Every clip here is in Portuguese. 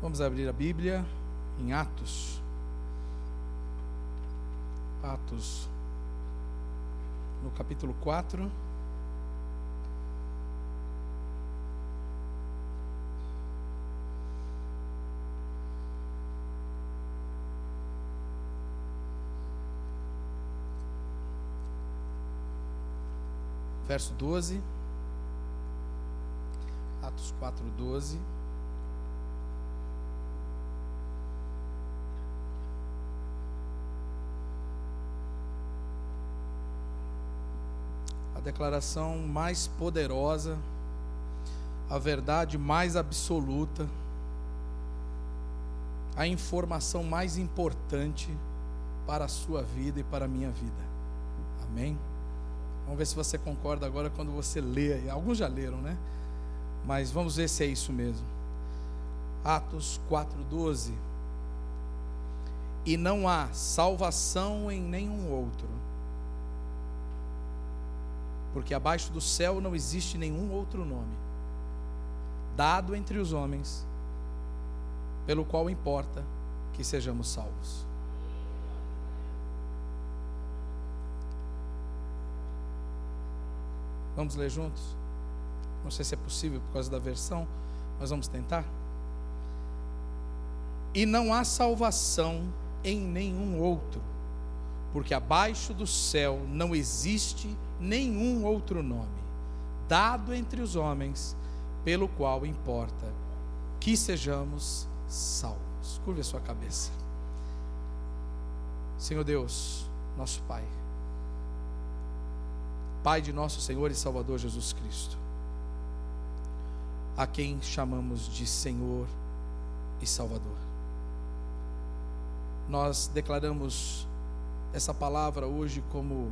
Vamos abrir a Bíblia em Atos. Atos, no capítulo 4. Verso 12. Atos 4, 12. Declaração mais poderosa, a verdade mais absoluta, a informação mais importante para a sua vida e para a minha vida. Amém? Vamos ver se você concorda agora quando você lê. Alguns já leram, né? Mas vamos ver se é isso mesmo. Atos 4:12. E não há salvação em nenhum outro porque abaixo do céu não existe nenhum outro nome dado entre os homens pelo qual importa que sejamos salvos. Vamos ler juntos? Não sei se é possível por causa da versão, mas vamos tentar. E não há salvação em nenhum outro, porque abaixo do céu não existe nenhum outro nome dado entre os homens pelo qual importa que sejamos salvos. Curve a sua cabeça. Senhor Deus, nosso Pai, Pai de nosso Senhor e Salvador Jesus Cristo, a quem chamamos de Senhor e Salvador. Nós declaramos essa palavra hoje como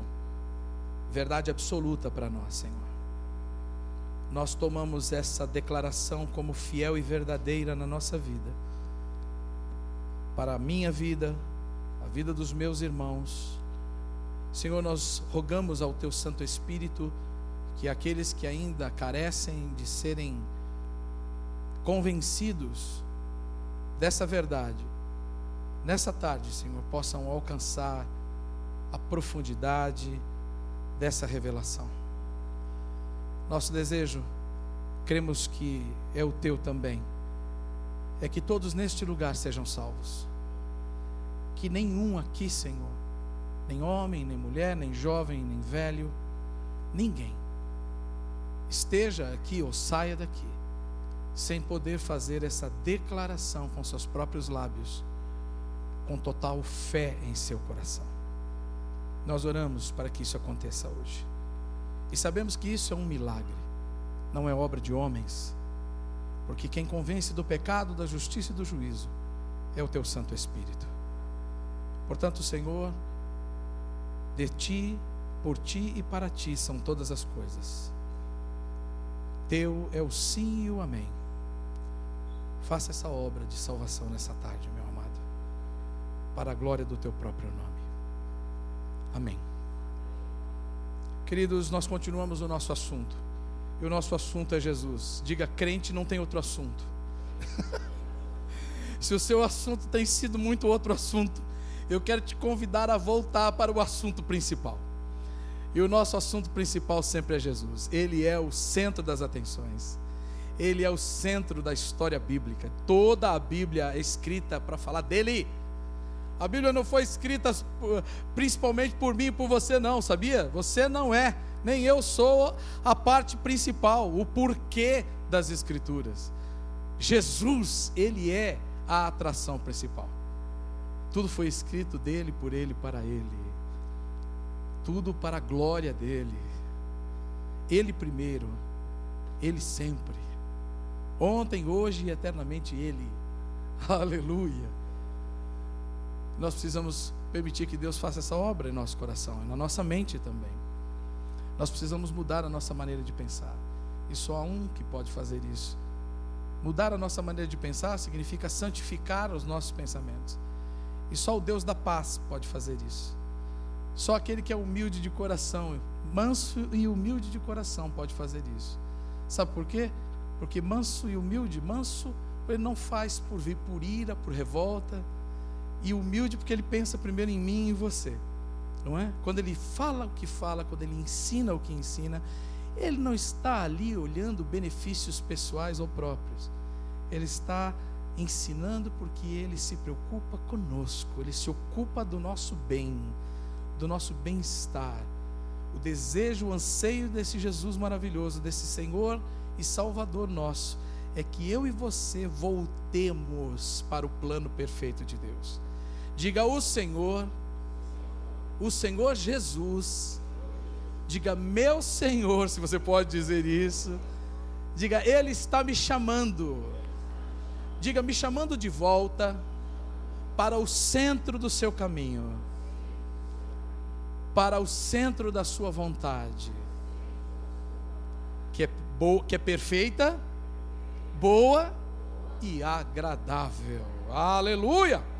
verdade absoluta para nós, Senhor. Nós tomamos essa declaração como fiel e verdadeira na nossa vida, para a minha vida, a vida dos meus irmãos. Senhor, nós rogamos ao Teu Santo Espírito que aqueles que ainda carecem de serem convencidos dessa verdade, nessa tarde, Senhor, possam alcançar a profundidade, dessa revelação. Nosso desejo, cremos que é o teu também, é que todos neste lugar sejam salvos. Que nenhum aqui, Senhor, nem homem, nem mulher, nem jovem, nem velho, ninguém esteja aqui ou saia daqui sem poder fazer essa declaração com seus próprios lábios, com total fé em seu coração. Nós oramos para que isso aconteça hoje. E sabemos que isso é um milagre, não é obra de homens, porque quem convence do pecado, da justiça e do juízo é o teu Santo Espírito. Portanto, Senhor, de ti, por ti e para ti são todas as coisas. Teu é o sim e o amém. Faça essa obra de salvação nessa tarde, meu amado, para a glória do teu próprio nome. Amém. Queridos, nós continuamos o nosso assunto. E o nosso assunto é Jesus. Diga, crente não tem outro assunto. Se o seu assunto tem sido muito outro assunto, eu quero te convidar a voltar para o assunto principal. E o nosso assunto principal sempre é Jesus. Ele é o centro das atenções. Ele é o centro da história bíblica. Toda a Bíblia é escrita para falar dele. A Bíblia não foi escrita principalmente por mim e por você, não, sabia? Você não é, nem eu sou a parte principal, o porquê das Escrituras. Jesus, Ele é a atração principal. Tudo foi escrito dele, por ele, para ele. Tudo para a glória dele. Ele primeiro, ele sempre. Ontem, hoje e eternamente ele. Aleluia. Nós precisamos permitir que Deus faça essa obra em nosso coração e na nossa mente também. Nós precisamos mudar a nossa maneira de pensar. E só há um que pode fazer isso. Mudar a nossa maneira de pensar significa santificar os nossos pensamentos. E só o Deus da paz pode fazer isso. Só aquele que é humilde de coração, manso e humilde de coração pode fazer isso. Sabe por quê? Porque manso e humilde, manso Ele não faz por vir por ira, por revolta, e humilde porque ele pensa primeiro em mim e em você. Não é? Quando ele fala o que fala, quando ele ensina o que ensina, ele não está ali olhando benefícios pessoais ou próprios. Ele está ensinando porque ele se preocupa conosco, ele se ocupa do nosso bem, do nosso bem-estar. O desejo, o anseio desse Jesus maravilhoso, desse Senhor e Salvador nosso, é que eu e você voltemos para o plano perfeito de Deus. Diga o Senhor, o Senhor Jesus, diga meu Senhor, se você pode dizer isso. Diga, Ele está me chamando. Diga, me chamando de volta para o centro do seu caminho, para o centro da sua vontade, que é, boa, que é perfeita, boa e agradável. Aleluia!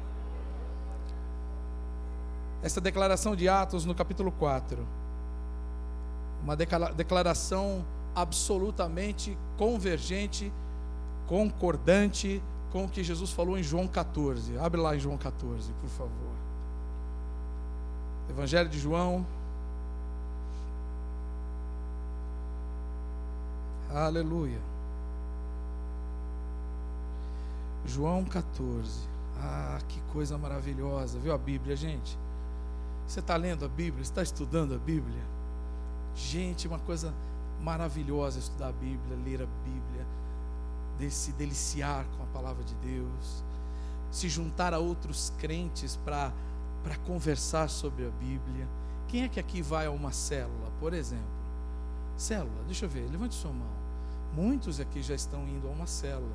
Essa declaração de Atos no capítulo 4, uma declaração absolutamente convergente, concordante com o que Jesus falou em João 14. Abre lá em João 14, por favor. Evangelho de João. Aleluia. João 14. Ah, que coisa maravilhosa. Viu a Bíblia, gente? Você está lendo a Bíblia? Está estudando a Bíblia? Gente, uma coisa maravilhosa estudar a Bíblia, ler a Bíblia, de se deliciar com a palavra de Deus, se juntar a outros crentes para conversar sobre a Bíblia. Quem é que aqui vai a uma célula, por exemplo? Célula, deixa eu ver, levante sua mão. Muitos aqui já estão indo a uma célula.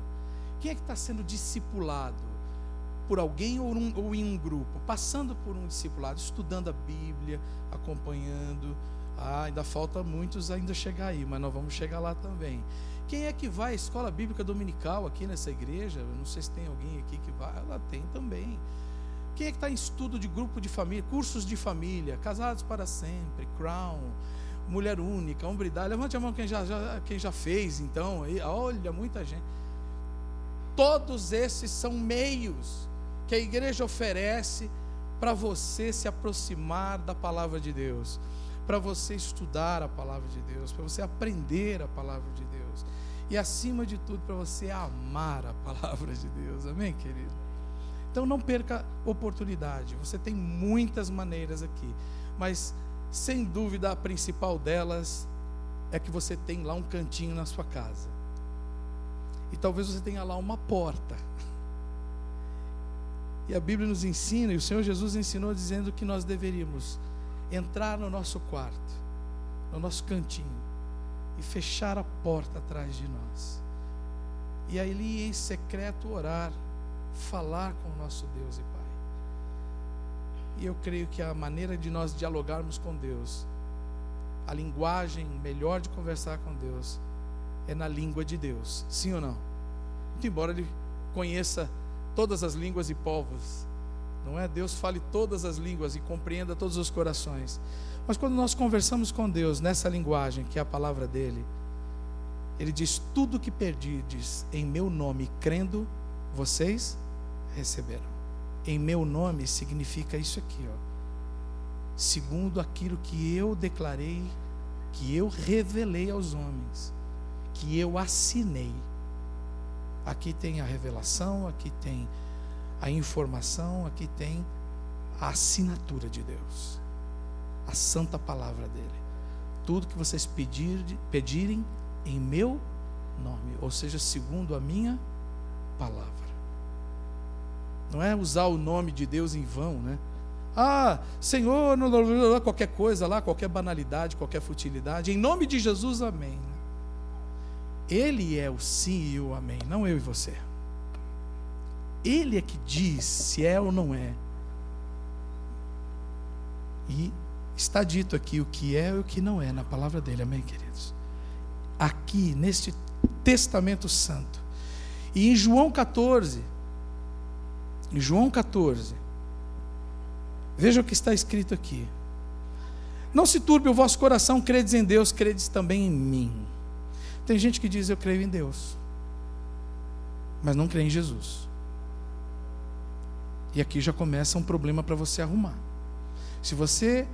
Quem é que está sendo discipulado? Por alguém ou, um, ou em um grupo, passando por um discipulado, estudando a Bíblia, acompanhando. Ah, ainda falta muitos ainda chegar aí, mas nós vamos chegar lá também. Quem é que vai à escola bíblica dominical aqui nessa igreja? Eu não sei se tem alguém aqui que vai. Ela tem também. Quem é que está em estudo de grupo de família, cursos de família, casados para sempre, Crown, mulher única, hombridade? Levante a mão quem já, já, quem já fez, então. Olha, muita gente. Todos esses são meios que a igreja oferece para você se aproximar da palavra de Deus, para você estudar a palavra de Deus, para você aprender a palavra de Deus e acima de tudo para você amar a palavra de Deus. Amém, querido? Então não perca oportunidade. Você tem muitas maneiras aqui, mas sem dúvida a principal delas é que você tem lá um cantinho na sua casa. E talvez você tenha lá uma porta e a Bíblia nos ensina, e o Senhor Jesus ensinou dizendo que nós deveríamos entrar no nosso quarto, no nosso cantinho, e fechar a porta atrás de nós. E ali em secreto orar, falar com o nosso Deus e Pai. E eu creio que a maneira de nós dialogarmos com Deus, a linguagem melhor de conversar com Deus, é na língua de Deus. Sim ou não? Muito embora ele conheça todas as línguas e povos. Não é? Deus fale todas as línguas e compreenda todos os corações. Mas quando nós conversamos com Deus nessa linguagem, que é a palavra dele, ele diz: Tudo que perdides em meu nome, crendo, vocês receberão. Em meu nome significa isso aqui, ó. Segundo aquilo que eu declarei, que eu revelei aos homens, que eu assinei. Aqui tem a revelação, aqui tem a informação, aqui tem a assinatura de Deus, a santa palavra dele. Tudo que vocês pedir, pedirem em meu nome, ou seja, segundo a minha palavra. Não é usar o nome de Deus em vão, né? Ah, Senhor, qualquer coisa lá, qualquer banalidade, qualquer futilidade, em nome de Jesus, amém. Ele é o sim e o amém, não eu e você. Ele é que diz se é ou não é. E está dito aqui o que é e o que não é na palavra dele, amém, queridos? Aqui, neste Testamento Santo. E em João 14, em João 14, veja o que está escrito aqui. Não se turbe o vosso coração, credes em Deus, credes também em mim. Tem gente que diz eu creio em Deus. mas não crê em Jesus. E aqui já começa um problema para você arrumar. Se você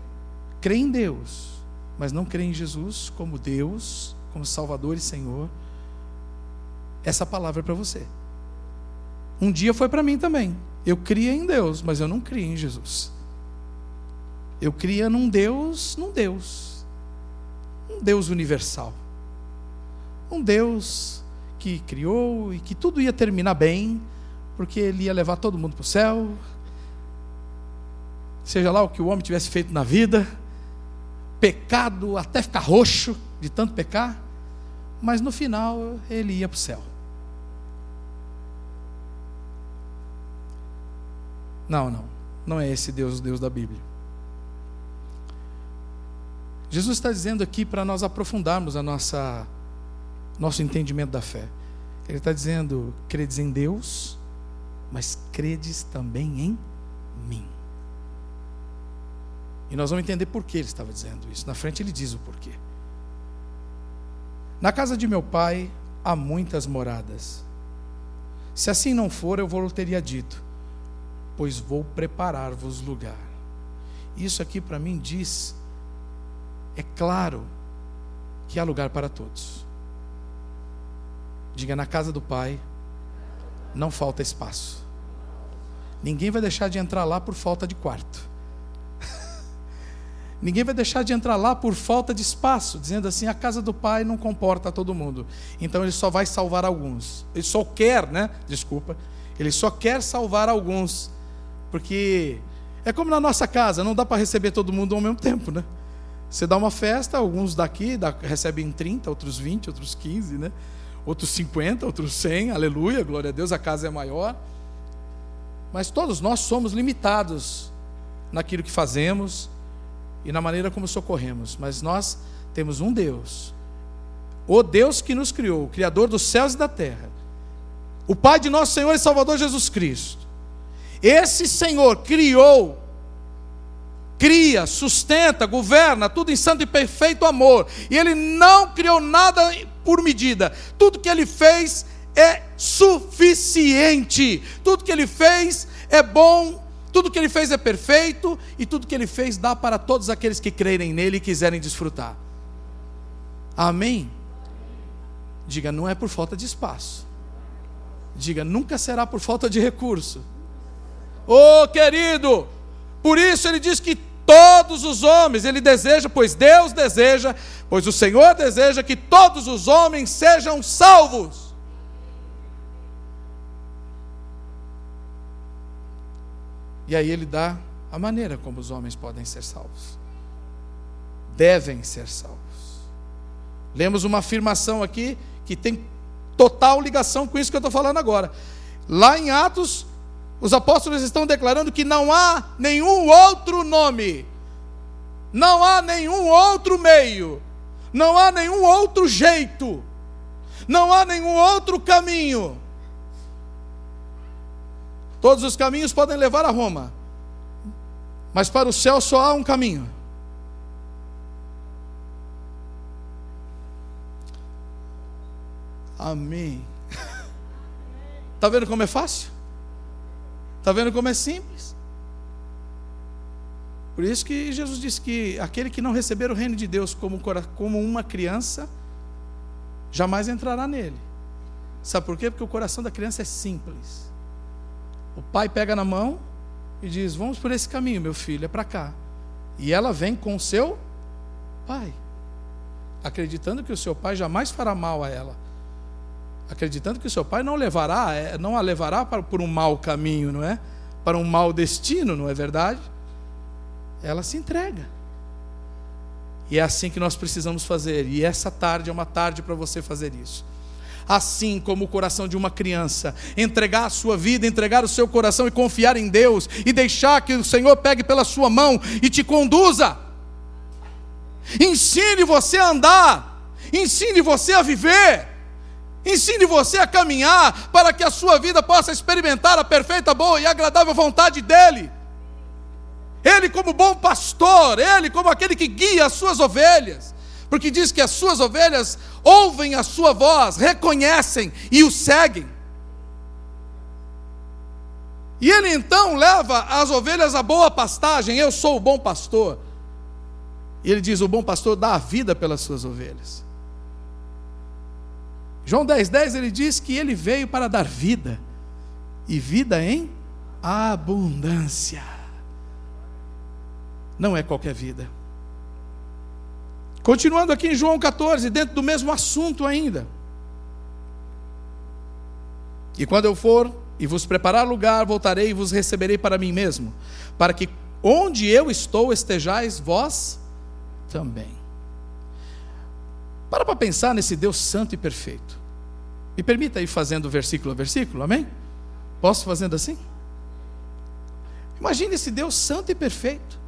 crê em Deus, mas não crê em Jesus como Deus, como Salvador e Senhor, essa palavra é para você. Um dia foi para mim também. Eu cria em Deus, mas eu não cria em Jesus. Eu cria num Deus, num Deus. Um Deus universal. Um Deus que criou e que tudo ia terminar bem, porque ele ia levar todo mundo para o céu. Seja lá o que o homem tivesse feito na vida, pecado até ficar roxo de tanto pecar, mas no final ele ia para o céu. Não, não. Não é esse Deus, o Deus da Bíblia. Jesus está dizendo aqui para nós aprofundarmos a nossa nosso entendimento da fé. Ele está dizendo: credes em Deus, mas credes também em mim. E nós vamos entender por que ele estava dizendo isso. Na frente ele diz o porquê. Na casa de meu pai há muitas moradas. Se assim não for, eu vou teria dito pois vou preparar-vos lugar. Isso aqui para mim diz, é claro que há lugar para todos. Diga na casa do Pai, não falta espaço. Ninguém vai deixar de entrar lá por falta de quarto. Ninguém vai deixar de entrar lá por falta de espaço, dizendo assim: a casa do Pai não comporta todo mundo. Então ele só vai salvar alguns. Ele só quer, né? Desculpa. Ele só quer salvar alguns. Porque é como na nossa casa, não dá para receber todo mundo ao mesmo tempo, né? Você dá uma festa, alguns daqui dá, recebem 30, outros 20, outros 15, né? Outros 50, outros 100, aleluia, glória a Deus, a casa é maior. Mas todos nós somos limitados naquilo que fazemos e na maneira como socorremos. Mas nós temos um Deus, o Deus que nos criou, o Criador dos céus e da terra, o Pai de nosso Senhor e Salvador Jesus Cristo esse Senhor criou, cria, sustenta, governa, tudo em santo e perfeito amor. E Ele não criou nada por medida. Tudo que Ele fez é suficiente. Tudo que Ele fez é bom. Tudo que Ele fez é perfeito. E tudo que Ele fez dá para todos aqueles que crerem nele e quiserem desfrutar. Amém? Diga, não é por falta de espaço. Diga, nunca será por falta de recurso. Oh, querido, por isso ele diz que todos os homens, ele deseja, pois Deus deseja, pois o Senhor deseja que todos os homens sejam salvos. E aí ele dá a maneira como os homens podem ser salvos. Devem ser salvos. Lemos uma afirmação aqui que tem total ligação com isso que eu estou falando agora. Lá em Atos, os apóstolos estão declarando que não há nenhum outro nome, não há nenhum outro meio, não há nenhum outro jeito, não há nenhum outro caminho. Todos os caminhos podem levar a Roma, mas para o céu só há um caminho. Amém. Está vendo como é fácil? Está vendo como é simples? Por isso que Jesus disse que aquele que não receber o reino de Deus como, como uma criança, jamais entrará nele. Sabe por quê? Porque o coração da criança é simples. O pai pega na mão e diz: Vamos por esse caminho, meu filho, é para cá. E ela vem com o seu pai, acreditando que o seu pai jamais fará mal a ela acreditando que seu pai não levará, é, não a levará para, por um mau caminho, não é? Para um mau destino, não é verdade? Ela se entrega. E é assim que nós precisamos fazer. E essa tarde é uma tarde para você fazer isso. Assim como o coração de uma criança, entregar a sua vida, entregar o seu coração e confiar em Deus, e deixar que o Senhor pegue pela sua mão e te conduza. Ensine você a andar, ensine você a viver. Ensine você a caminhar para que a sua vida possa experimentar a perfeita, boa e agradável vontade dEle. Ele, como bom pastor, Ele, como aquele que guia as suas ovelhas, porque diz que as suas ovelhas ouvem a sua voz, reconhecem e o seguem. E ele então leva as ovelhas à boa pastagem. Eu sou o bom pastor. E ele diz: o bom pastor dá a vida pelas suas ovelhas. João 10,10 10, ele diz que ele veio para dar vida, e vida em abundância. Não é qualquer vida. Continuando aqui em João 14, dentro do mesmo assunto ainda. E quando eu for e vos preparar lugar, voltarei e vos receberei para mim mesmo, para que onde eu estou estejais vós também. Para para pensar nesse Deus santo e perfeito. Me permita ir fazendo versículo a versículo, amém? Posso fazendo assim? Imagine esse Deus santo e perfeito.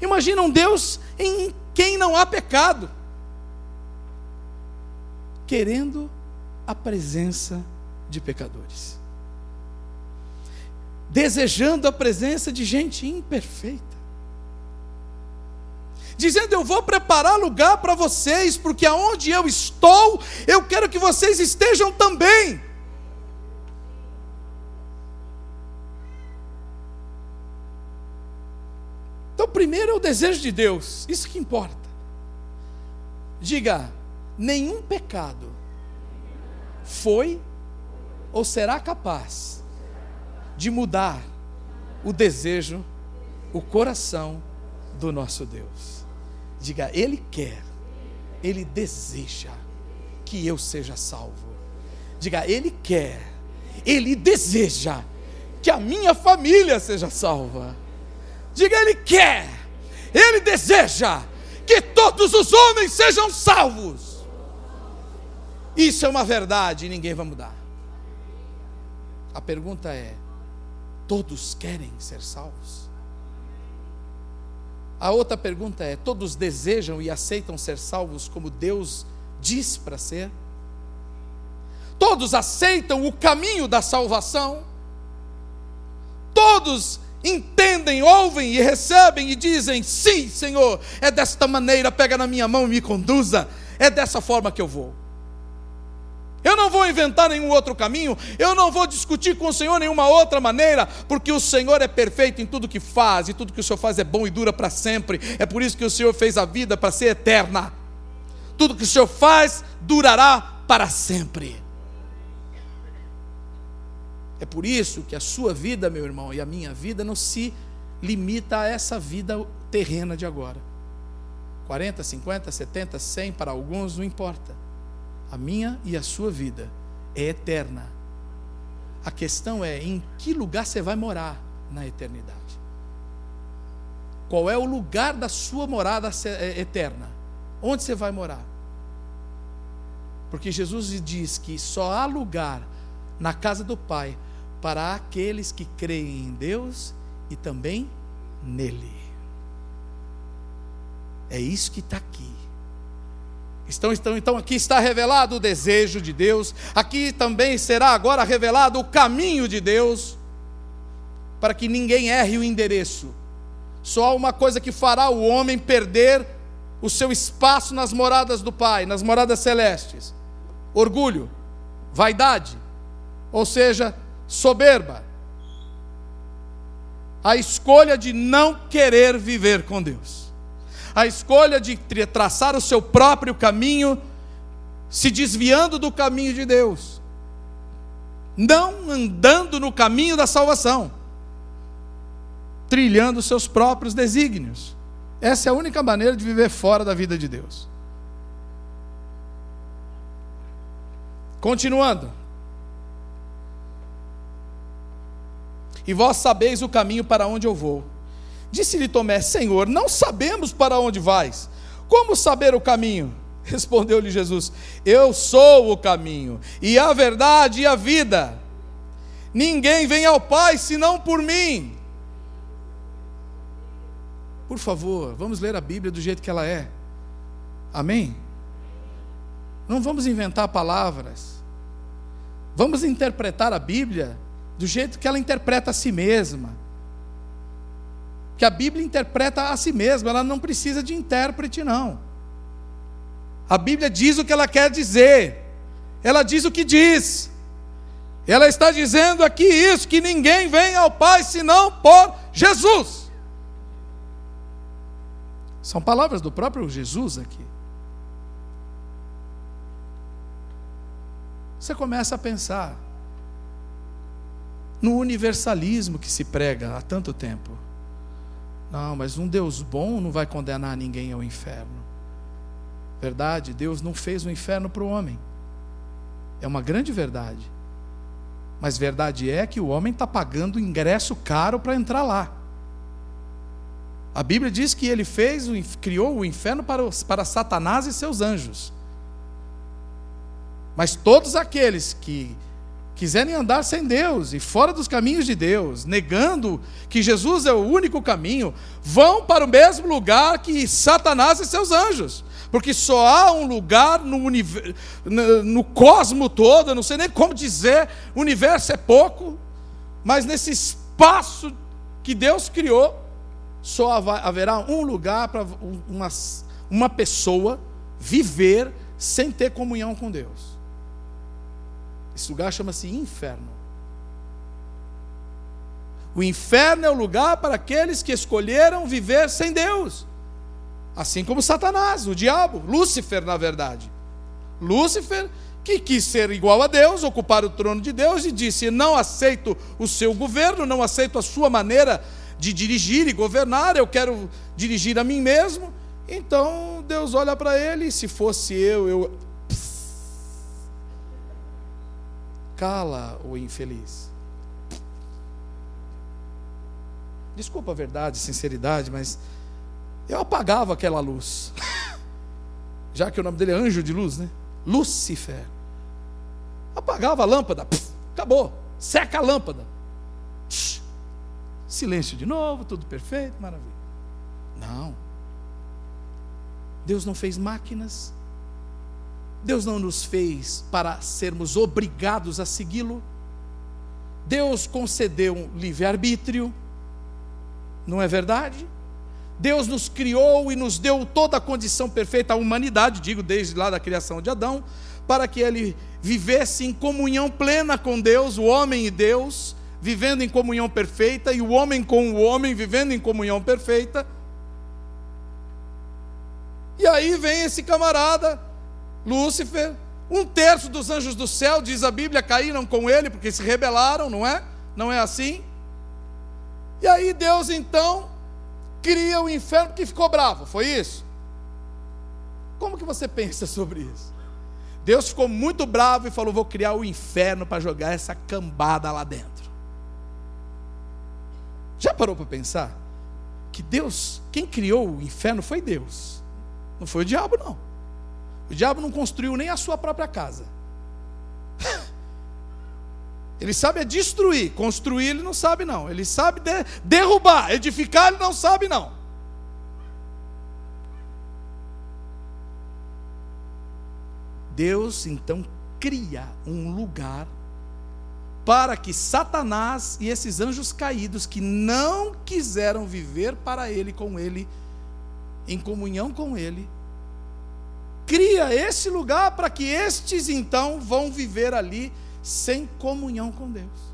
Imagina um Deus em quem não há pecado, querendo a presença de pecadores, desejando a presença de gente imperfeita dizendo: Eu vou preparar lugar para vocês, porque aonde eu estou, eu quero que vocês estejam também. Então, primeiro é o desejo de Deus, isso que importa. Diga: nenhum pecado foi ou será capaz de mudar o desejo, o coração do nosso Deus. Diga, Ele quer, Ele deseja que eu seja salvo. Diga, Ele quer, Ele deseja que a minha família seja salva. Diga, Ele quer, Ele deseja que todos os homens sejam salvos. Isso é uma verdade e ninguém vai mudar. A pergunta é: todos querem ser salvos? A outra pergunta é: todos desejam e aceitam ser salvos como Deus diz para ser? Todos aceitam o caminho da salvação? Todos entendem, ouvem e recebem e dizem: sim, Senhor, é desta maneira, pega na minha mão e me conduza, é dessa forma que eu vou. Eu não vou inventar nenhum outro caminho, eu não vou discutir com o Senhor nenhuma outra maneira, porque o Senhor é perfeito em tudo que faz, e tudo que o Senhor faz é bom e dura para sempre. É por isso que o Senhor fez a vida para ser eterna. Tudo que o Senhor faz durará para sempre. É por isso que a sua vida, meu irmão, e a minha vida não se limita a essa vida terrena de agora. 40, 50, 70, 100 para alguns, não importa a minha e a sua vida é eterna. A questão é em que lugar você vai morar na eternidade. Qual é o lugar da sua morada é, eterna? Onde você vai morar? Porque Jesus diz que só há lugar na casa do Pai para aqueles que creem em Deus e também nele. É isso que está aqui. Então, então, então aqui está revelado o desejo de Deus, aqui também será agora revelado o caminho de Deus, para que ninguém erre o endereço. Só há uma coisa que fará o homem perder o seu espaço nas moradas do Pai, nas moradas celestes: orgulho, vaidade, ou seja, soberba. A escolha de não querer viver com Deus a escolha de traçar o seu próprio caminho, se desviando do caminho de Deus, não andando no caminho da salvação, trilhando seus próprios desígnios. Essa é a única maneira de viver fora da vida de Deus. Continuando. E vós sabeis o caminho para onde eu vou. Disse-lhe Tomé: Senhor, não sabemos para onde vais. Como saber o caminho? Respondeu-lhe Jesus: Eu sou o caminho, e a verdade e a vida. Ninguém vem ao Pai senão por mim. Por favor, vamos ler a Bíblia do jeito que ela é. Amém? Não vamos inventar palavras. Vamos interpretar a Bíblia do jeito que ela interpreta a si mesma que a Bíblia interpreta a si mesma, ela não precisa de intérprete, não. A Bíblia diz o que ela quer dizer, ela diz o que diz. Ela está dizendo aqui isso: que ninguém vem ao Pai senão por Jesus. São palavras do próprio Jesus aqui. Você começa a pensar no universalismo que se prega há tanto tempo. Não, mas um Deus bom não vai condenar ninguém ao inferno. Verdade, Deus não fez o inferno para o homem. É uma grande verdade. Mas verdade é que o homem está pagando ingresso caro para entrar lá. A Bíblia diz que ele fez, criou o inferno para, para Satanás e seus anjos. Mas todos aqueles que quiserem andar sem Deus e fora dos caminhos de Deus, negando que Jesus é o único caminho, vão para o mesmo lugar que Satanás e seus anjos. Porque só há um lugar no, universo, no, cosmo todo, eu não sei nem como dizer, o universo é pouco, mas nesse espaço que Deus criou, só haverá um lugar para uma, uma pessoa viver sem ter comunhão com Deus. Esse lugar chama-se inferno. O inferno é o lugar para aqueles que escolheram viver sem Deus. Assim como Satanás, o diabo, Lúcifer, na verdade. Lúcifer, que quis ser igual a Deus, ocupar o trono de Deus e disse: Não aceito o seu governo, não aceito a sua maneira de dirigir e governar, eu quero dirigir a mim mesmo. Então Deus olha para ele, e se fosse eu, eu. Cala o infeliz. Desculpa a verdade, sinceridade, mas eu apagava aquela luz. Já que o nome dele é anjo de luz, né? Lucifer. Apagava a lâmpada, acabou. Seca a lâmpada. Silêncio de novo, tudo perfeito, maravilha. Não. Deus não fez máquinas. Deus não nos fez para sermos obrigados a segui-lo. Deus concedeu um livre-arbítrio. Não é verdade? Deus nos criou e nos deu toda a condição perfeita, a humanidade, digo desde lá da criação de Adão, para que ele vivesse em comunhão plena com Deus, o homem e Deus, vivendo em comunhão perfeita, e o homem com o homem, vivendo em comunhão perfeita. E aí vem esse camarada, Lúcifer, um terço dos anjos do céu, diz a Bíblia, caíram com ele porque se rebelaram, não é? Não é assim? E aí Deus então cria o inferno porque ficou bravo, foi isso? Como que você pensa sobre isso? Deus ficou muito bravo e falou: Vou criar o inferno para jogar essa cambada lá dentro. Já parou para pensar? Que Deus, quem criou o inferno foi Deus, não foi o diabo, não. O diabo não construiu nem a sua própria casa. Ele sabe é destruir, construir ele não sabe não. Ele sabe de, derrubar, edificar ele não sabe não. Deus então cria um lugar para que Satanás e esses anjos caídos que não quiseram viver para ele com ele, em comunhão com ele, cria esse lugar para que estes então vão viver ali sem comunhão com Deus.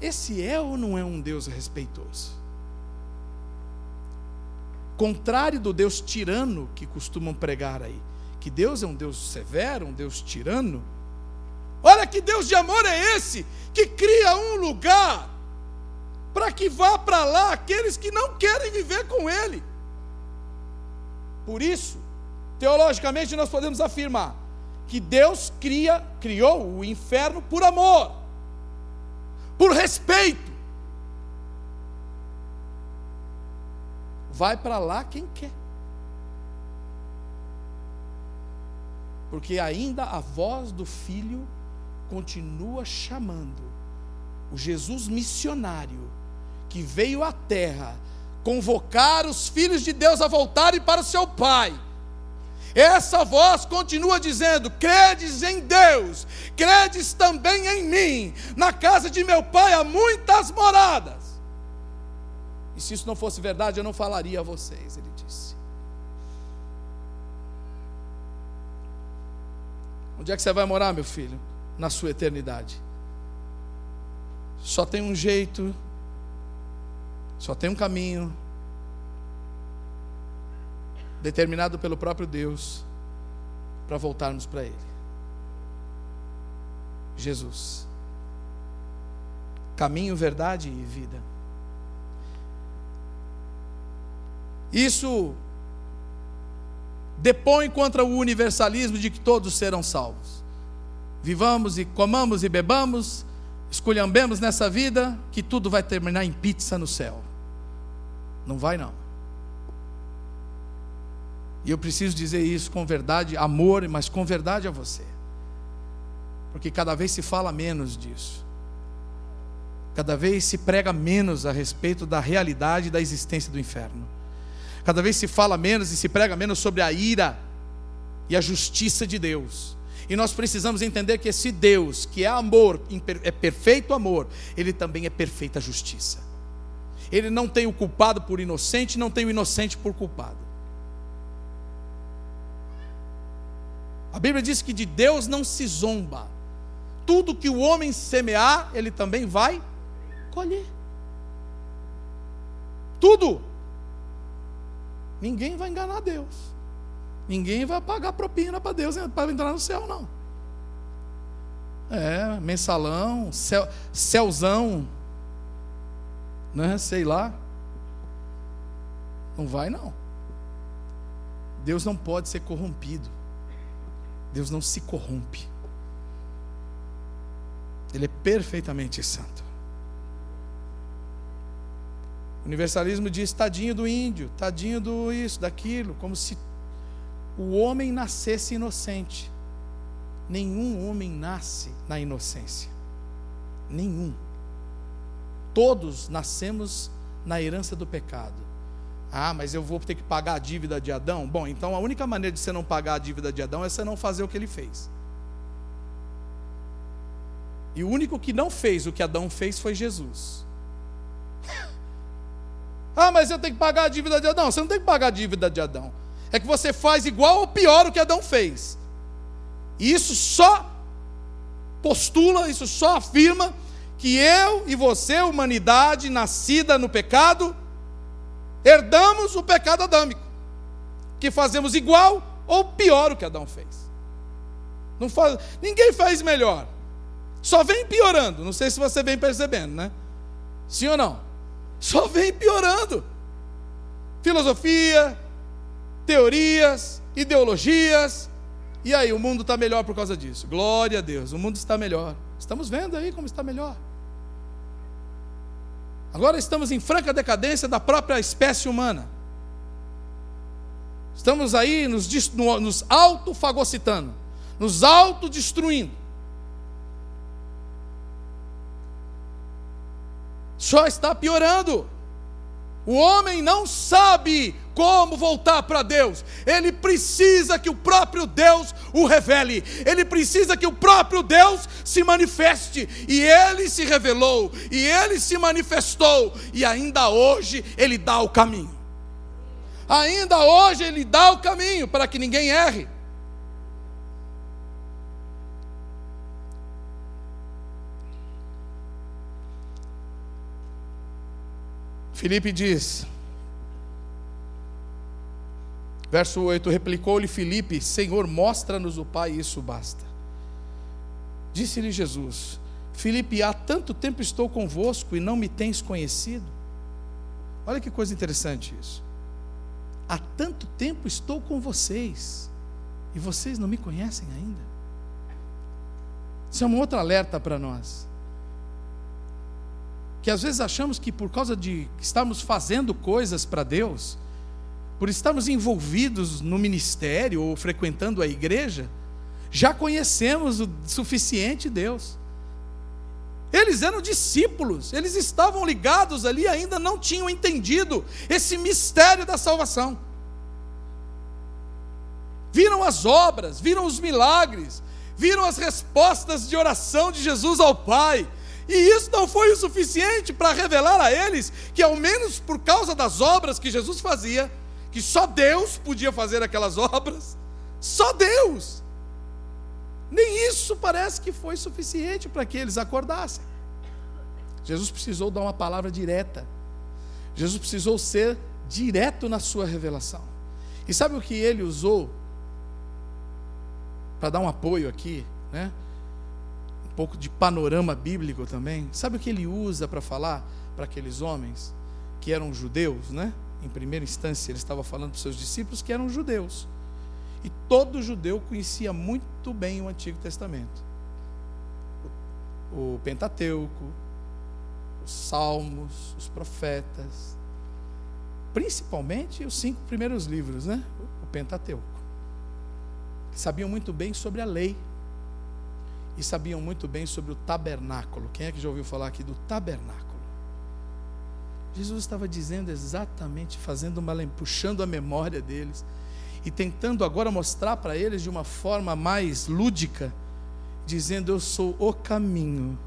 Esse é ou não é um Deus respeitoso? Contrário do Deus tirano que costumam pregar aí, que Deus é um Deus severo, um Deus tirano. Olha que Deus de amor é esse, que cria um lugar para que vá para lá aqueles que não querem viver com Ele. Por isso, teologicamente, nós podemos afirmar que Deus cria, criou o inferno por amor, por respeito. Vai para lá quem quer. Porque ainda a voz do filho continua chamando. O Jesus missionário que veio à terra convocar os filhos de Deus a voltarem para o seu pai essa voz continua dizendo: credes em Deus, credes também em mim. Na casa de meu pai há muitas moradas. E se isso não fosse verdade, eu não falaria a vocês, ele disse. Onde é que você vai morar, meu filho? na sua eternidade. Só tem um jeito, só tem um caminho, determinado pelo próprio Deus, para voltarmos para Ele. Jesus. Caminho, verdade e vida. Isso depõe contra o universalismo de que todos serão salvos. Vivamos e comamos e bebamos, esculhambemos nessa vida, que tudo vai terminar em pizza no céu. Não vai, não. E eu preciso dizer isso com verdade, amor, mas com verdade a você. Porque cada vez se fala menos disso. Cada vez se prega menos a respeito da realidade da existência do inferno. Cada vez se fala menos e se prega menos sobre a ira e a justiça de Deus. E nós precisamos entender que esse Deus, que é amor, é perfeito amor, ele também é perfeita justiça. Ele não tem o culpado por inocente, não tem o inocente por culpado. A Bíblia diz que de Deus não se zomba. Tudo que o homem semear, ele também vai colher. Tudo. Ninguém vai enganar Deus. Ninguém vai pagar propina para Deus para entrar no céu, não. É, mensalão, céu, céuzão, né? Sei lá. Não vai, não. Deus não pode ser corrompido. Deus não se corrompe. Ele é perfeitamente santo. O universalismo diz tadinho do índio, tadinho do isso, daquilo, como se o homem nascesse inocente. Nenhum homem nasce na inocência. Nenhum. Todos nascemos na herança do pecado. Ah, mas eu vou ter que pagar a dívida de Adão? Bom, então a única maneira de você não pagar a dívida de Adão é você não fazer o que ele fez. E o único que não fez o que Adão fez foi Jesus. ah, mas eu tenho que pagar a dívida de Adão. Você não tem que pagar a dívida de Adão. É que você faz igual ou pior o que Adão fez. E isso só postula, isso só afirma que eu e você, humanidade nascida no pecado, herdamos o pecado adâmico, que fazemos igual ou pior o que Adão fez. Não faz, ninguém faz melhor. Só vem piorando. Não sei se você vem percebendo, né? Sim ou não? Só vem piorando. Filosofia, teorias, ideologias. E aí, o mundo está melhor por causa disso. Glória a Deus, o mundo está melhor. Estamos vendo aí como está melhor. Agora estamos em franca decadência da própria espécie humana. Estamos aí nos, nos autofagocitando, nos autodestruindo. Só está piorando. O homem não sabe como voltar para Deus. Ele precisa que o próprio Deus o revele. Ele precisa que o próprio Deus se manifeste. E ele se revelou, e ele se manifestou, e ainda hoje ele dá o caminho. Ainda hoje ele dá o caminho para que ninguém erre. Filipe diz: Verso 8: Replicou-lhe Filipe: Senhor, mostra-nos o Pai, isso basta. Disse-lhe Jesus: Filipe, há tanto tempo estou convosco e não me tens conhecido. Olha que coisa interessante isso. Há tanto tempo estou com vocês e vocês não me conhecem ainda. Isso é um outro alerta para nós. Que às vezes achamos que por causa de estarmos fazendo coisas para Deus, por estarmos envolvidos no ministério ou frequentando a igreja, já conhecemos o suficiente Deus. Eles eram discípulos, eles estavam ligados ali, ainda não tinham entendido esse mistério da salvação. Viram as obras, viram os milagres, viram as respostas de oração de Jesus ao Pai, e isso não foi o suficiente para revelar a eles que, ao menos por causa das obras que Jesus fazia, que só Deus podia fazer aquelas obras. Só Deus. Nem isso parece que foi suficiente para que eles acordassem. Jesus precisou dar uma palavra direta. Jesus precisou ser direto na sua revelação. E sabe o que ele usou para dar um apoio aqui, né? Pouco de panorama bíblico também. Sabe o que ele usa para falar para aqueles homens que eram judeus, né? Em primeira instância, ele estava falando para os seus discípulos que eram judeus. E todo judeu conhecia muito bem o Antigo Testamento. O Pentateuco, os Salmos, os profetas, principalmente os cinco primeiros livros, né? O Pentateuco. Sabiam muito bem sobre a lei e sabiam muito bem sobre o tabernáculo. Quem é que já ouviu falar aqui do tabernáculo? Jesus estava dizendo exatamente, fazendo uma puxando a memória deles e tentando agora mostrar para eles de uma forma mais lúdica, dizendo: Eu sou o caminho,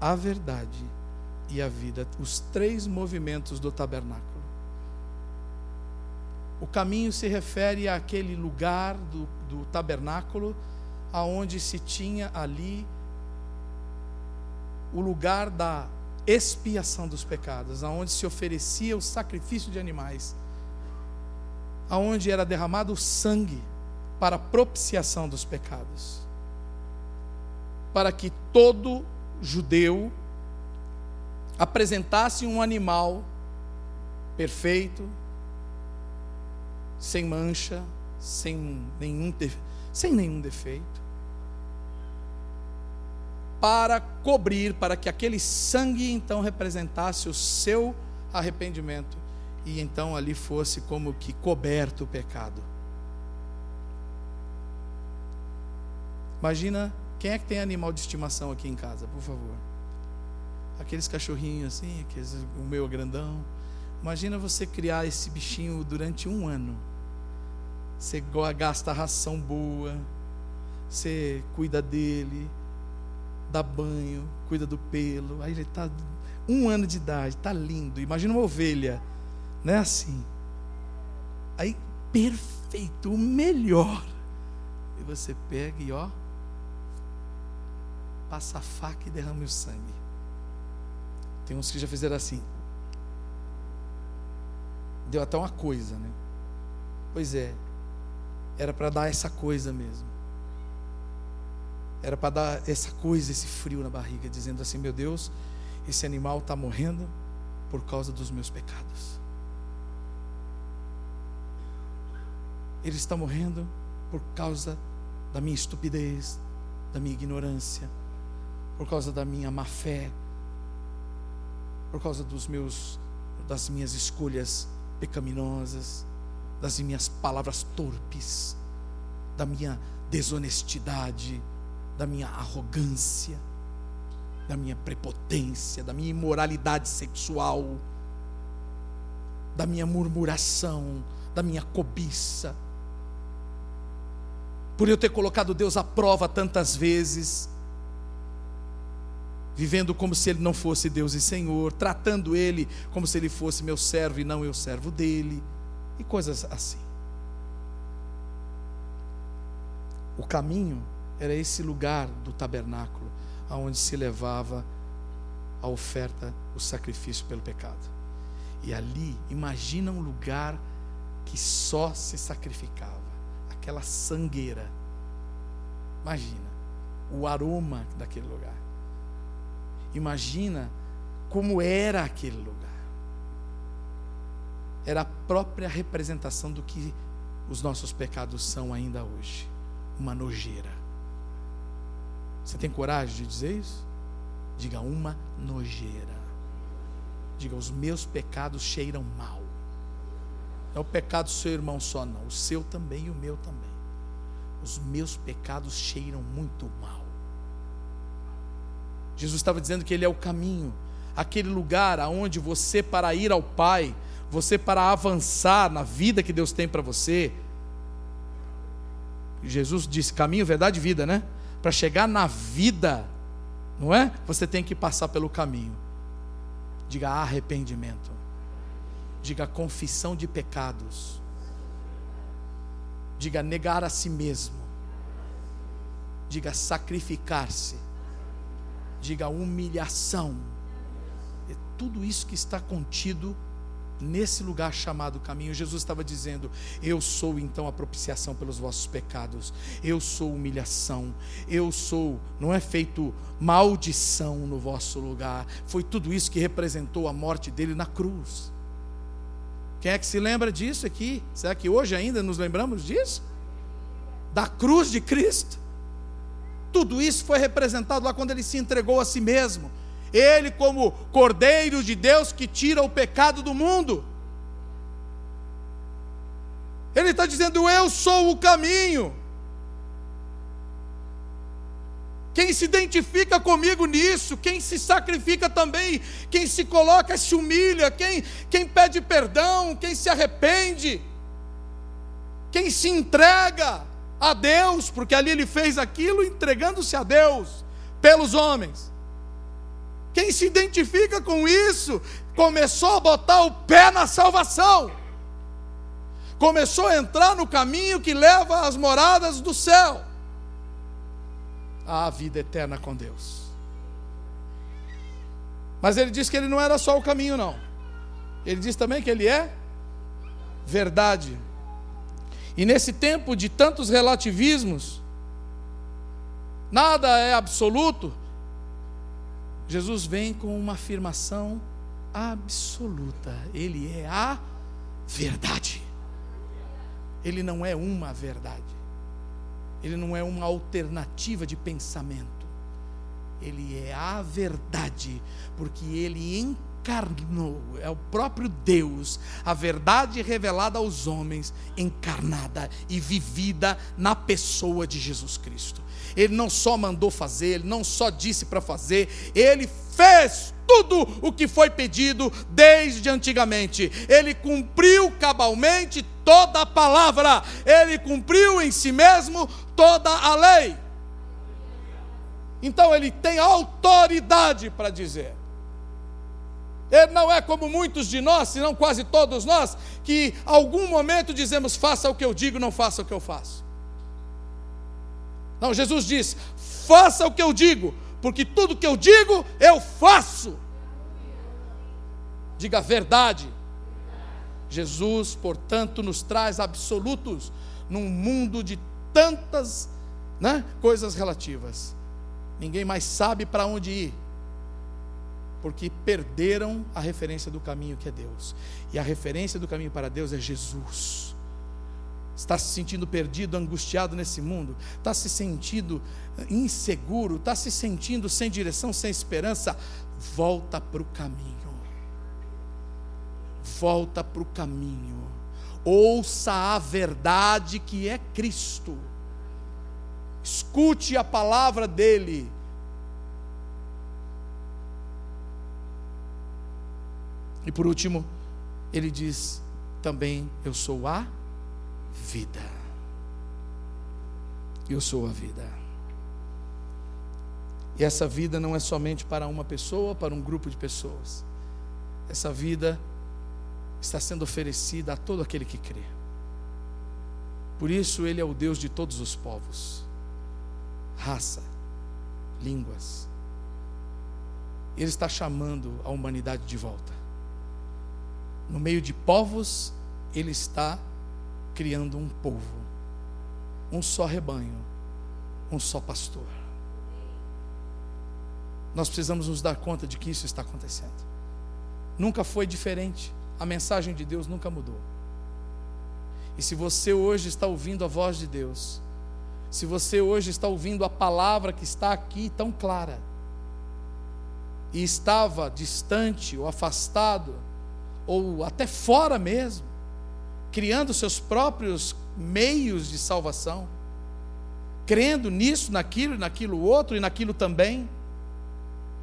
a verdade e a vida. Os três movimentos do tabernáculo. O caminho se refere àquele lugar do, do tabernáculo, aonde se tinha ali o lugar da expiação dos pecados, aonde se oferecia o sacrifício de animais aonde era derramado o sangue para propiciação dos pecados. Para que todo judeu apresentasse um animal perfeito, sem mancha, sem nenhum, sem nenhum defeito, para cobrir, para que aquele sangue então representasse o seu arrependimento e então ali fosse como que coberto o pecado. Imagina quem é que tem animal de estimação aqui em casa, por favor. Aqueles cachorrinhos assim, aqueles, o meu grandão. Imagina você criar esse bichinho durante um ano. Você gasta ração boa, você cuida dele, dá banho, cuida do pelo. Aí ele está um ano de idade, está lindo. Imagina uma ovelha não é assim. Aí, perfeito, o melhor. E você pega e ó, passa a faca e derrama o sangue. Tem uns que já fizeram assim. Deu até uma coisa, né? Pois é, era para dar essa coisa mesmo. Era para dar essa coisa, esse frio na barriga, dizendo assim: meu Deus, esse animal está morrendo por causa dos meus pecados. ele está morrendo por causa da minha estupidez, da minha ignorância, por causa da minha má fé, por causa dos meus das minhas escolhas pecaminosas, das minhas palavras torpes, da minha desonestidade, da minha arrogância, da minha prepotência, da minha imoralidade sexual, da minha murmuração, da minha cobiça. Por eu ter colocado Deus à prova tantas vezes, vivendo como se Ele não fosse Deus e Senhor, tratando Ele como se Ele fosse meu servo e não eu servo dele, e coisas assim. O caminho era esse lugar do tabernáculo, aonde se levava a oferta, o sacrifício pelo pecado. E ali, imagina um lugar que só se sacrificava aquela sangueira. Imagina o aroma daquele lugar. Imagina como era aquele lugar. Era a própria representação do que os nossos pecados são ainda hoje uma nojeira. Você tem coragem de dizer isso? Diga uma nojeira. Diga: os meus pecados cheiram mal. Não é o pecado do seu irmão só, não. O seu também e o meu também. Os meus pecados cheiram muito mal. Jesus estava dizendo que Ele é o caminho, aquele lugar aonde você, para ir ao Pai, você, para avançar na vida que Deus tem para você. Jesus disse: caminho, verdade e vida, né? Para chegar na vida, não é? Você tem que passar pelo caminho. Diga arrependimento Diga confissão de pecados. Diga negar a si mesmo. Diga sacrificar-se. Diga humilhação. É tudo isso que está contido nesse lugar chamado caminho, Jesus estava dizendo: Eu sou então a propiciação pelos vossos pecados, eu sou humilhação, eu sou, não é feito maldição no vosso lugar, foi tudo isso que representou a morte dele na cruz. Quem é que se lembra disso aqui? Será que hoje ainda nos lembramos disso? Da cruz de Cristo. Tudo isso foi representado lá quando ele se entregou a si mesmo. Ele, como Cordeiro de Deus que tira o pecado do mundo. Ele está dizendo: Eu sou o caminho. Quem se identifica comigo nisso, quem se sacrifica também, quem se coloca, se humilha, quem, quem pede perdão, quem se arrepende, quem se entrega a Deus, porque ali ele fez aquilo entregando-se a Deus pelos homens. Quem se identifica com isso começou a botar o pé na salvação, começou a entrar no caminho que leva às moradas do céu à vida eterna com Deus. Mas ele disse que ele não era só o caminho, não. Ele diz também que ele é verdade. E nesse tempo de tantos relativismos, nada é absoluto, Jesus vem com uma afirmação absoluta: Ele é a verdade. Ele não é uma verdade. Ele não é uma alternativa de pensamento. Ele é a verdade, porque ele encarnou, é o próprio Deus, a verdade revelada aos homens, encarnada e vivida na pessoa de Jesus Cristo. Ele não só mandou fazer, ele não só disse para fazer, ele fez tudo o que foi pedido desde antigamente. Ele cumpriu cabalmente toda a palavra, ele cumpriu em si mesmo toda a lei. Então ele tem autoridade para dizer. Ele não é como muitos de nós, se não quase todos nós, que algum momento dizemos: faça o que eu digo, não faça o que eu faço. Não, Jesus diz: faça o que eu digo, porque tudo que eu digo, eu faço. Diga a verdade. Jesus, portanto, nos traz absolutos num mundo de tantas né, coisas relativas. Ninguém mais sabe para onde ir, porque perderam a referência do caminho que é Deus. E a referência do caminho para Deus é Jesus está se sentindo perdido, angustiado nesse mundo, está se sentindo eh, inseguro, está se sentindo sem direção, sem esperança, volta para o caminho. Volta para o caminho. Ouça a verdade que é Cristo. Escute a palavra dele. E por último, ele diz também: Eu sou a vida. Eu sou a vida. E essa vida não é somente para uma pessoa, para um grupo de pessoas. Essa vida está sendo oferecida a todo aquele que crê. Por isso, Ele é o Deus de todos os povos, raça, línguas. Ele está chamando a humanidade de volta. No meio de povos, Ele está criando um povo, um só rebanho, um só pastor. Nós precisamos nos dar conta de que isso está acontecendo. Nunca foi diferente. A mensagem de Deus nunca mudou. E se você hoje está ouvindo a voz de Deus, se você hoje está ouvindo a palavra que está aqui tão clara, e estava distante ou afastado, ou até fora mesmo, criando seus próprios meios de salvação, crendo nisso, naquilo, naquilo outro e naquilo também.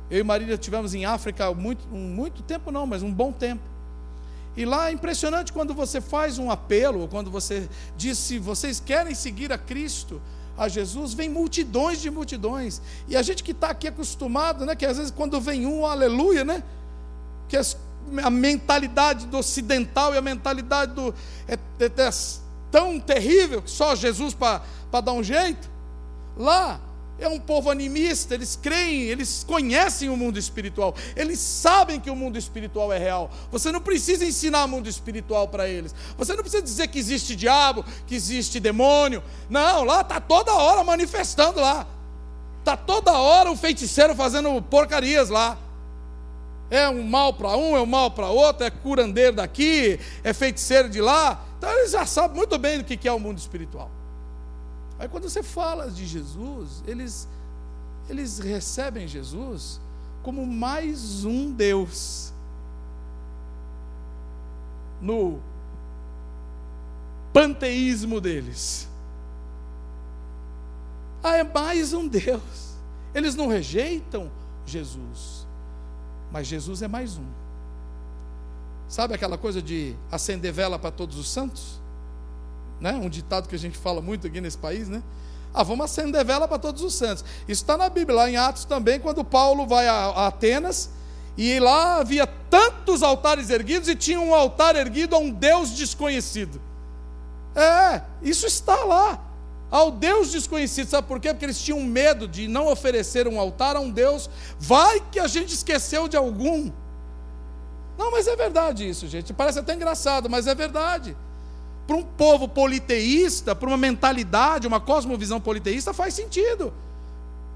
Eu e Marília tivemos em África muito, muito tempo não, mas um bom tempo. E lá é impressionante quando você faz um apelo, ou quando você diz se vocês querem seguir a Cristo, a Jesus, vem multidões de multidões. E a gente que está aqui acostumado, né, que às vezes quando vem um, aleluia, né, que as a mentalidade do ocidental e a mentalidade do é, é, é tão terrível que só Jesus para dar um jeito. Lá é um povo animista, eles creem, eles conhecem o mundo espiritual, eles sabem que o mundo espiritual é real. Você não precisa ensinar o mundo espiritual para eles. Você não precisa dizer que existe diabo, que existe demônio. Não, lá está toda hora manifestando lá. Está toda hora o feiticeiro fazendo porcarias lá. É um mal para um, é um mal para outro, é curandeiro daqui, é feiticeiro de lá. Então eles já sabem muito bem do que é o mundo espiritual. Aí quando você fala de Jesus, eles, eles recebem Jesus como mais um Deus. No panteísmo deles. Ah, é mais um Deus. Eles não rejeitam Jesus, mas Jesus é mais um. Sabe aquela coisa de acender vela para todos os santos? né? Um ditado que a gente fala muito aqui nesse país, né? Ah, vamos acender vela para todos os santos. Isso está na Bíblia, lá em Atos também, quando Paulo vai a, Atenas e lá havia tantos altares erguidos e tinha um altar erguido a um Deus desconhecido. É, isso está lá. Ao Deus desconhecido, sabe por quê? Porque eles tinham medo de não oferecer um altar a um Deus. Vai que a gente esqueceu de algum. Não, mas é verdade isso, gente. Parece até engraçado, mas é verdade. Para um povo politeísta, para uma mentalidade, uma cosmovisão politeísta, faz sentido.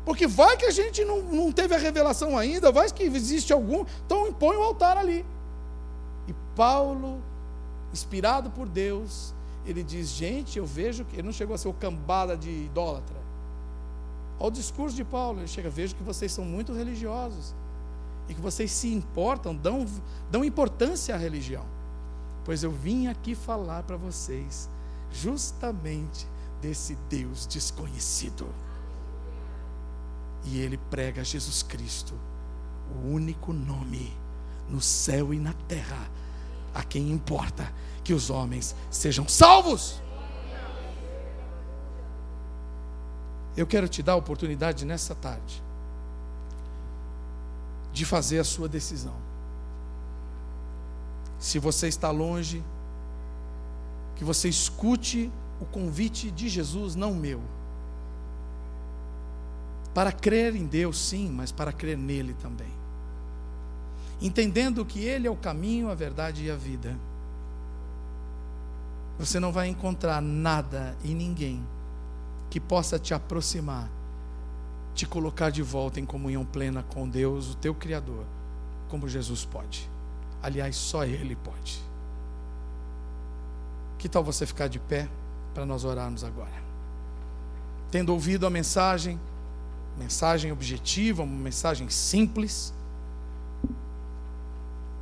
Porque vai que a gente não, não teve a revelação ainda, vai que existe algum, então impõe o altar ali. E Paulo, inspirado por Deus, ele diz: gente, eu vejo que ele não chegou a ser o cambada de idólatra. Olha o discurso de Paulo, ele chega, vejo que vocês são muito religiosos e que vocês se importam, dão, dão importância à religião pois eu vim aqui falar para vocês justamente desse Deus desconhecido. E ele prega Jesus Cristo, o único nome no céu e na terra a quem importa que os homens sejam salvos. Eu quero te dar a oportunidade nessa tarde de fazer a sua decisão. Se você está longe, que você escute o convite de Jesus, não meu. Para crer em Deus, sim, mas para crer nele também. Entendendo que Ele é o caminho, a verdade e a vida. Você não vai encontrar nada e ninguém que possa te aproximar, te colocar de volta em comunhão plena com Deus, o teu Criador, como Jesus pode. Aliás, só Ele pode. Que tal você ficar de pé para nós orarmos agora? Tendo ouvido a mensagem, mensagem objetiva, uma mensagem simples,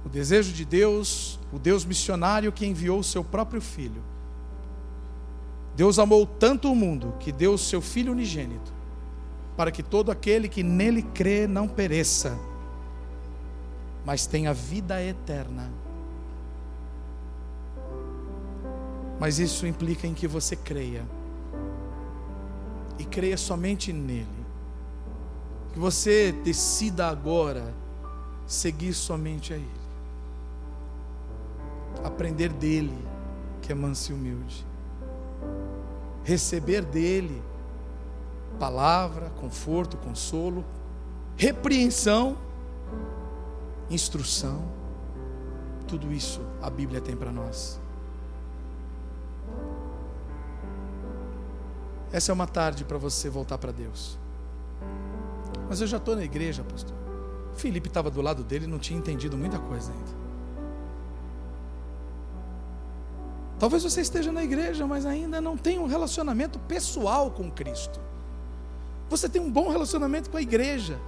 o desejo de Deus, o Deus missionário que enviou o seu próprio filho. Deus amou tanto o mundo que deu o seu filho unigênito, para que todo aquele que nele crê não pereça, mas tem a vida eterna. Mas isso implica em que você creia. E creia somente nele. Que você decida agora seguir somente a ele. Aprender dele, que é manso e humilde. Receber dele palavra, conforto, consolo, repreensão instrução, tudo isso a Bíblia tem para nós. Essa é uma tarde para você voltar para Deus. Mas eu já estou na igreja, pastor. Felipe estava do lado dele e não tinha entendido muita coisa ainda. Talvez você esteja na igreja, mas ainda não tem um relacionamento pessoal com Cristo. Você tem um bom relacionamento com a igreja,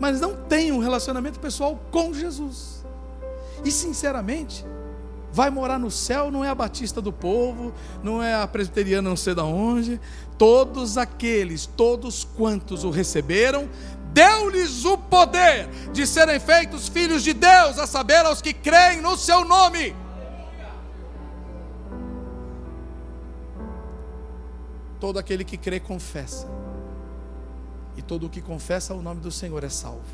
mas não tem um relacionamento pessoal com Jesus. E sinceramente, vai morar no céu não é a Batista do Povo, não é a presbiteriana não sei de onde, todos aqueles, todos quantos o receberam, deu-lhes o poder de serem feitos filhos de Deus, a saber, aos que creem no seu nome. Todo aquele que crê, confessa e todo o que confessa o nome do Senhor é salvo.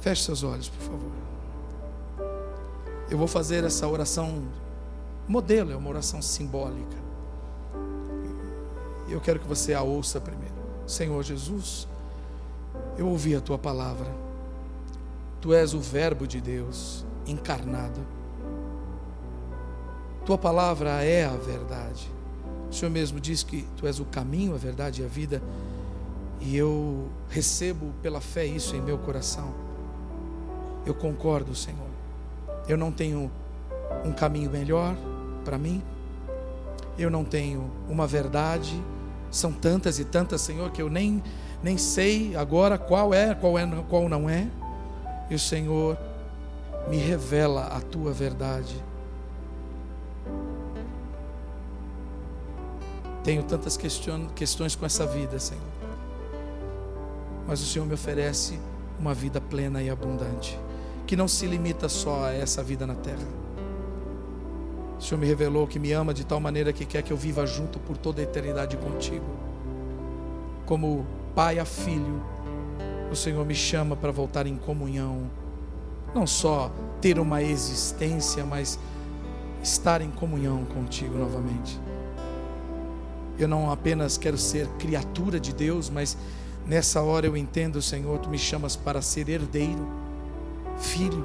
Feche seus olhos, por favor. Eu vou fazer essa oração modelo, é uma oração simbólica. Eu quero que você a ouça primeiro. Senhor Jesus, eu ouvi a tua palavra. Tu és o Verbo de Deus encarnado. Tua palavra é a verdade. O Senhor mesmo diz que tu és o caminho, a verdade e a vida. E eu recebo pela fé isso em meu coração. Eu concordo, Senhor. Eu não tenho um caminho melhor para mim. Eu não tenho uma verdade. São tantas e tantas, Senhor, que eu nem nem sei agora qual é, qual é, qual não é. E o Senhor me revela a tua verdade. Tenho tantas questões com essa vida, Senhor. Mas o Senhor me oferece uma vida plena e abundante, que não se limita só a essa vida na terra. O Senhor me revelou que me ama de tal maneira que quer que eu viva junto por toda a eternidade contigo. Como pai a filho, o Senhor me chama para voltar em comunhão, não só ter uma existência, mas estar em comunhão contigo novamente. Eu não apenas quero ser criatura de Deus, mas nessa hora eu entendo, Senhor, tu me chamas para ser herdeiro, filho,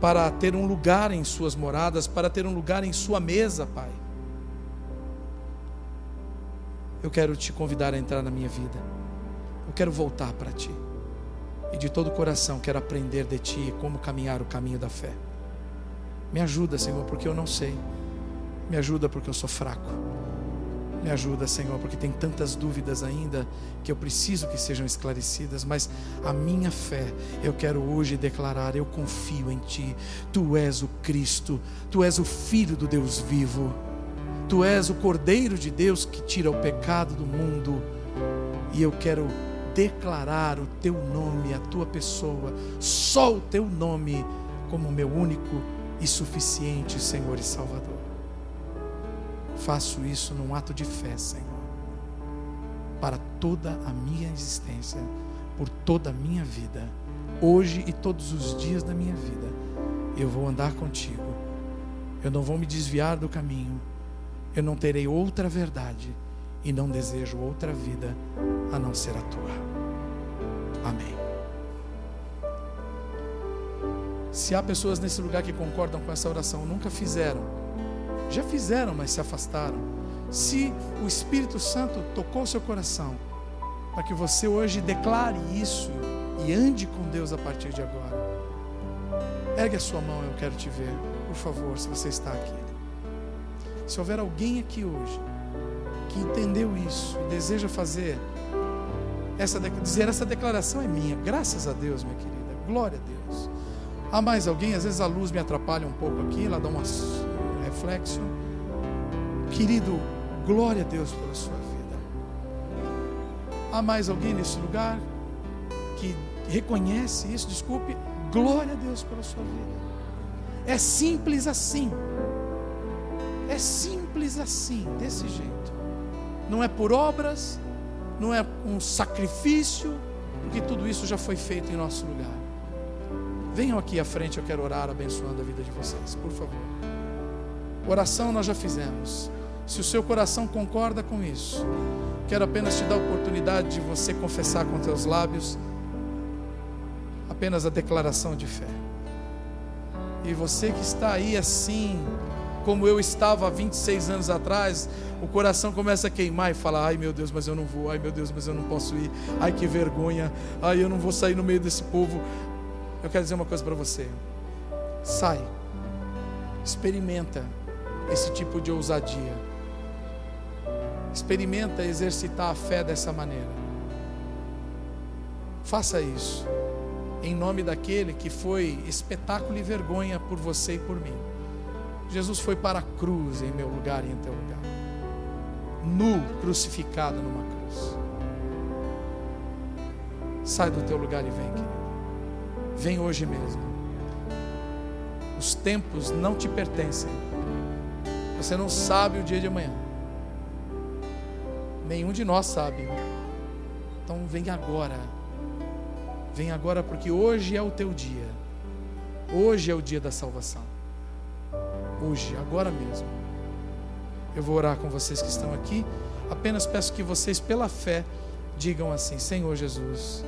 para ter um lugar em suas moradas, para ter um lugar em sua mesa, Pai. Eu quero te convidar a entrar na minha vida. Eu quero voltar para ti. E de todo o coração quero aprender de ti como caminhar o caminho da fé. Me ajuda, Senhor, porque eu não sei. Me ajuda porque eu sou fraco. Me ajuda, Senhor, porque tem tantas dúvidas ainda que eu preciso que sejam esclarecidas, mas a minha fé, eu quero hoje declarar: eu confio em Ti. Tu és o Cristo, Tu és o Filho do Deus vivo. Tu és o Cordeiro de Deus que tira o pecado do mundo. E eu quero declarar o teu nome, a tua pessoa, só o teu nome, como meu único e suficiente Senhor e Salvador. Faço isso num ato de fé, Senhor, para toda a minha existência, por toda a minha vida, hoje e todos os dias da minha vida. Eu vou andar contigo, eu não vou me desviar do caminho eu não terei outra verdade e não desejo outra vida a não ser a tua. Amém. Se há pessoas nesse lugar que concordam com essa oração, nunca fizeram, já fizeram, mas se afastaram. Se o Espírito Santo tocou seu coração, para que você hoje declare isso e ande com Deus a partir de agora, ergue a sua mão, eu quero te ver, por favor, se você está aqui. Se houver alguém aqui hoje que entendeu isso e deseja fazer essa dizer essa declaração é minha, graças a Deus, minha querida, glória a Deus. Há mais alguém? Às vezes a luz me atrapalha um pouco aqui, ela dá um reflexo. Querido, glória a Deus pela sua vida. Há mais alguém nesse lugar que reconhece isso? Desculpe, glória a Deus pela sua vida. É simples assim. É simples assim, desse jeito. Não é por obras, não é um sacrifício, porque tudo isso já foi feito em nosso lugar. Venham aqui à frente, eu quero orar abençoando a vida de vocês, por favor. Oração nós já fizemos. Se o seu coração concorda com isso, quero apenas te dar a oportunidade de você confessar com teus lábios apenas a declaração de fé. E você que está aí assim, como eu estava há 26 anos atrás, o coração começa a queimar e fala: ai meu Deus, mas eu não vou, ai meu Deus, mas eu não posso ir, ai que vergonha, ai eu não vou sair no meio desse povo. Eu quero dizer uma coisa para você: sai, experimenta esse tipo de ousadia, experimenta exercitar a fé dessa maneira. Faça isso, em nome daquele que foi espetáculo e vergonha por você e por mim. Jesus foi para a cruz em meu lugar e em teu lugar. Nu, crucificado numa cruz. Sai do teu lugar e vem, querido. Vem hoje mesmo. Os tempos não te pertencem. Você não sabe o dia de amanhã. Nenhum de nós sabe. Então vem agora. Vem agora porque hoje é o teu dia. Hoje é o dia da salvação hoje, agora mesmo. Eu vou orar com vocês que estão aqui Apenas peço que vocês, pela fé, digam assim: Senhor Jesus.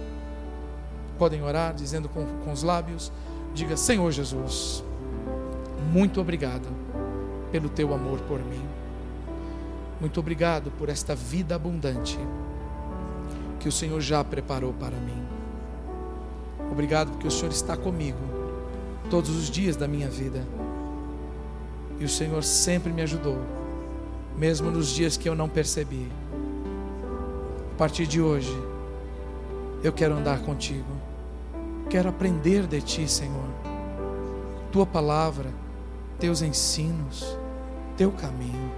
Podem orar dizendo com, com os lábios: Diga, Senhor Jesus, muito obrigado pelo teu amor por mim. Muito obrigado por esta vida abundante que o Senhor já preparou para mim. Obrigado porque o Senhor está comigo todos os dias da minha vida. E o Senhor sempre me ajudou, mesmo nos dias que eu não percebi. A partir de hoje, eu quero andar contigo. Quero aprender de ti, Senhor. Tua palavra, teus ensinos, teu caminho.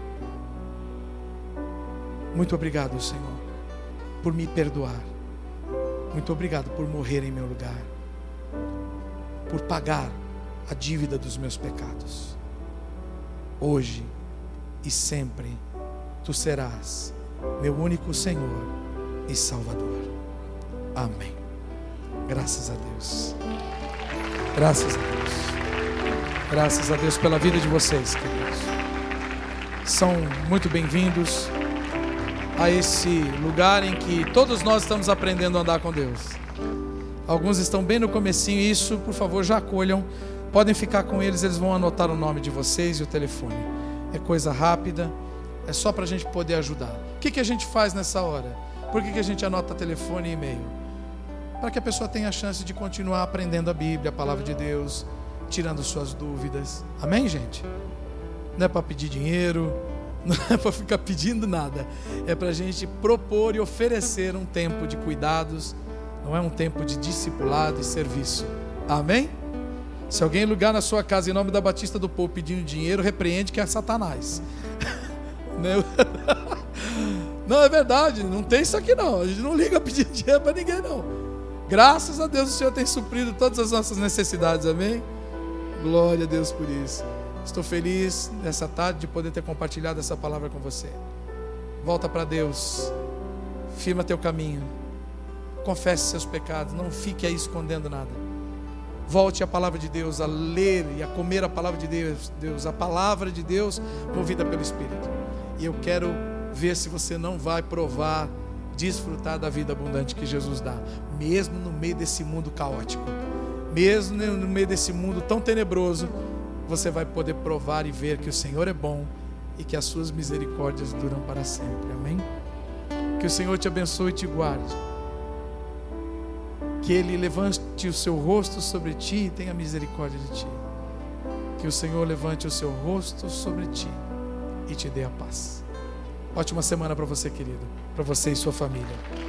Muito obrigado, Senhor, por me perdoar. Muito obrigado por morrer em meu lugar. Por pagar a dívida dos meus pecados. Hoje e sempre tu serás meu único Senhor e Salvador. Amém. Graças a Deus. Graças a Deus. Graças a Deus pela vida de vocês, queridos. São muito bem-vindos a esse lugar em que todos nós estamos aprendendo a andar com Deus. Alguns estão bem no comecinho, isso, por favor, já acolham. Podem ficar com eles, eles vão anotar o nome de vocês e o telefone. É coisa rápida, é só para a gente poder ajudar. O que, que a gente faz nessa hora? Por que, que a gente anota telefone e e-mail? Para que a pessoa tenha a chance de continuar aprendendo a Bíblia, a palavra de Deus, tirando suas dúvidas. Amém, gente? Não é para pedir dinheiro, não é para ficar pedindo nada. É para a gente propor e oferecer um tempo de cuidados, não é um tempo de discipulado e serviço. Amém? Se alguém lugar na sua casa em nome da Batista do Povo pedindo dinheiro, repreende que é Satanás. Não, é verdade, não tem isso aqui não. A gente não liga pedir dinheiro para ninguém não. Graças a Deus o Senhor tem suprido todas as nossas necessidades, amém? Glória a Deus por isso. Estou feliz nessa tarde de poder ter compartilhado essa palavra com você. Volta para Deus, firma teu caminho, confesse seus pecados, não fique aí escondendo nada. Volte à palavra de Deus, a ler e a comer a palavra de Deus, Deus, a palavra de Deus movida pelo Espírito. E eu quero ver se você não vai provar, desfrutar da vida abundante que Jesus dá, mesmo no meio desse mundo caótico, mesmo no meio desse mundo tão tenebroso, você vai poder provar e ver que o Senhor é bom e que as suas misericórdias duram para sempre. Amém? Que o Senhor te abençoe e te guarde. Que Ele levante o seu rosto sobre ti e tenha misericórdia de ti. Que o Senhor levante o seu rosto sobre ti e te dê a paz. Ótima semana para você, querido, para você e sua família.